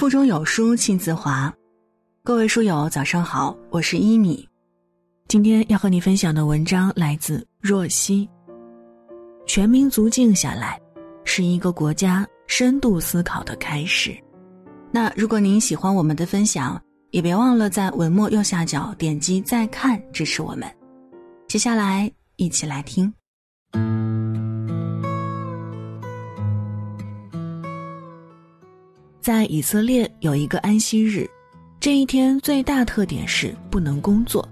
腹中有书气自华，各位书友早上好，我是一米。今天要和你分享的文章来自若曦。全民族静下来，是一个国家深度思考的开始。那如果您喜欢我们的分享，也别忘了在文末右下角点击再看支持我们。接下来一起来听。在以色列有一个安息日，这一天最大特点是不能工作，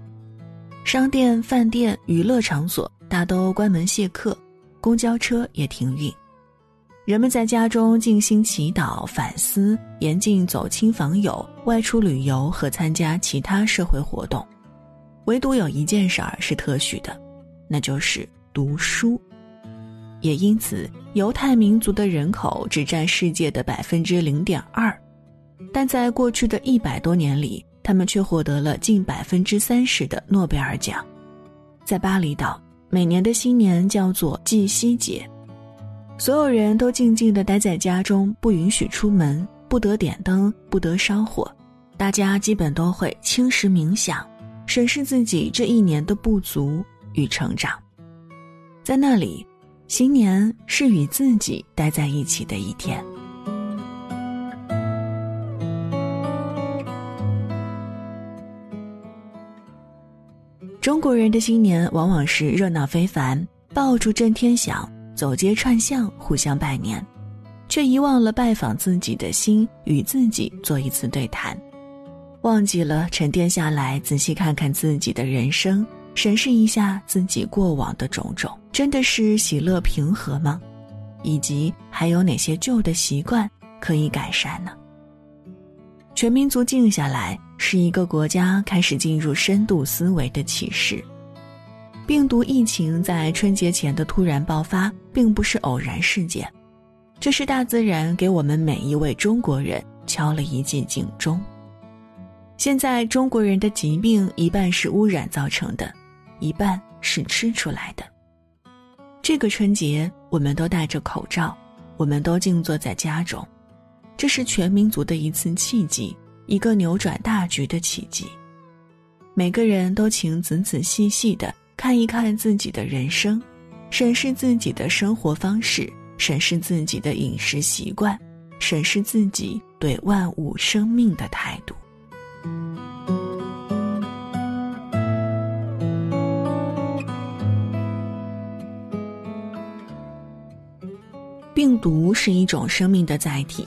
商店、饭店、娱乐场所大都关门谢客，公交车也停运，人们在家中静心祈祷、反思，严禁走亲访友、外出旅游和参加其他社会活动，唯独有一件事儿是特许的，那就是读书。也因此，犹太民族的人口只占世界的百分之零点二，但在过去的一百多年里，他们却获得了近百分之三十的诺贝尔奖。在巴厘岛，每年的新年叫做祭夕节，所有人都静静地待在家中，不允许出门，不得点灯，不得烧火，大家基本都会轻食冥想，审视自己这一年的不足与成长，在那里。新年是与自己待在一起的一天。中国人的新年往往是热闹非凡，爆竹震天响，走街串巷互相拜年，却遗忘了拜访自己的心，与自己做一次对谈，忘记了沉淀下来，仔细看看自己的人生。审视一下自己过往的种种，真的是喜乐平和吗？以及还有哪些旧的习惯可以改善呢？全民族静下来，是一个国家开始进入深度思维的启示。病毒疫情在春节前的突然爆发，并不是偶然事件，这是大自然给我们每一位中国人敲了一记警钟。现在中国人的疾病一半是污染造成的。一半是吃出来的。这个春节，我们都戴着口罩，我们都静坐在家中，这是全民族的一次契机，一个扭转大局的奇迹。每个人都请仔仔细细的看一看自己的人生，审视自己的生活方式，审视自己的饮食习惯，审视自己对万物生命的态度。病毒是一种生命的载体，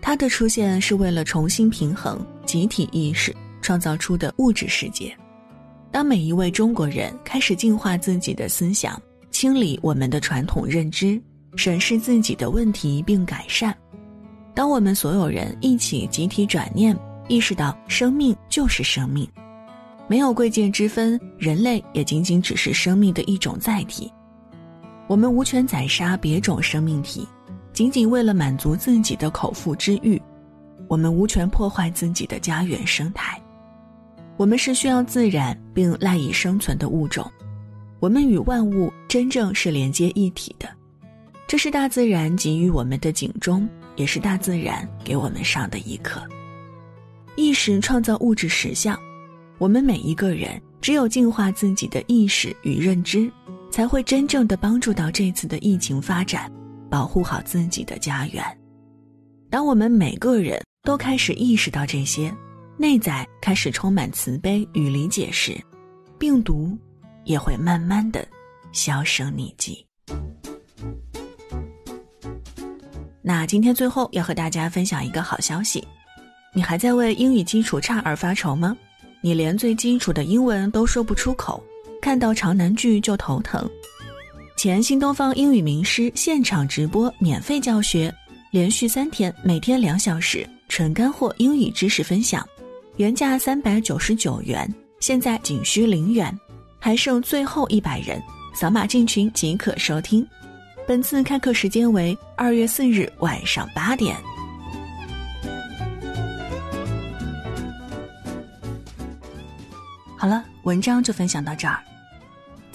它的出现是为了重新平衡集体意识创造出的物质世界。当每一位中国人开始净化自己的思想，清理我们的传统认知，审视自己的问题并改善；当我们所有人一起集体转念，意识到生命就是生命，没有贵贱之分，人类也仅仅只是生命的一种载体。我们无权宰杀别种生命体，仅仅为了满足自己的口腹之欲；我们无权破坏自己的家园生态。我们是需要自然并赖以生存的物种，我们与万物真正是连接一体的。这是大自然给予我们的警钟，也是大自然给我们上的一课。意识创造物质实相，我们每一个人只有净化自己的意识与认知。才会真正的帮助到这次的疫情发展，保护好自己的家园。当我们每个人都开始意识到这些，内在开始充满慈悲与理解时，病毒也会慢慢的销声匿迹。那今天最后要和大家分享一个好消息，你还在为英语基础差而发愁吗？你连最基础的英文都说不出口？看到长难句就头疼。前新东方英语名师现场直播免费教学，连续三天，每天两小时，纯干货英语知识分享，原价三百九十九元，现在仅需零元，还剩最后一百人，扫码进群即可收听。本次开课时间为二月四日晚上八点。好了，文章就分享到这儿。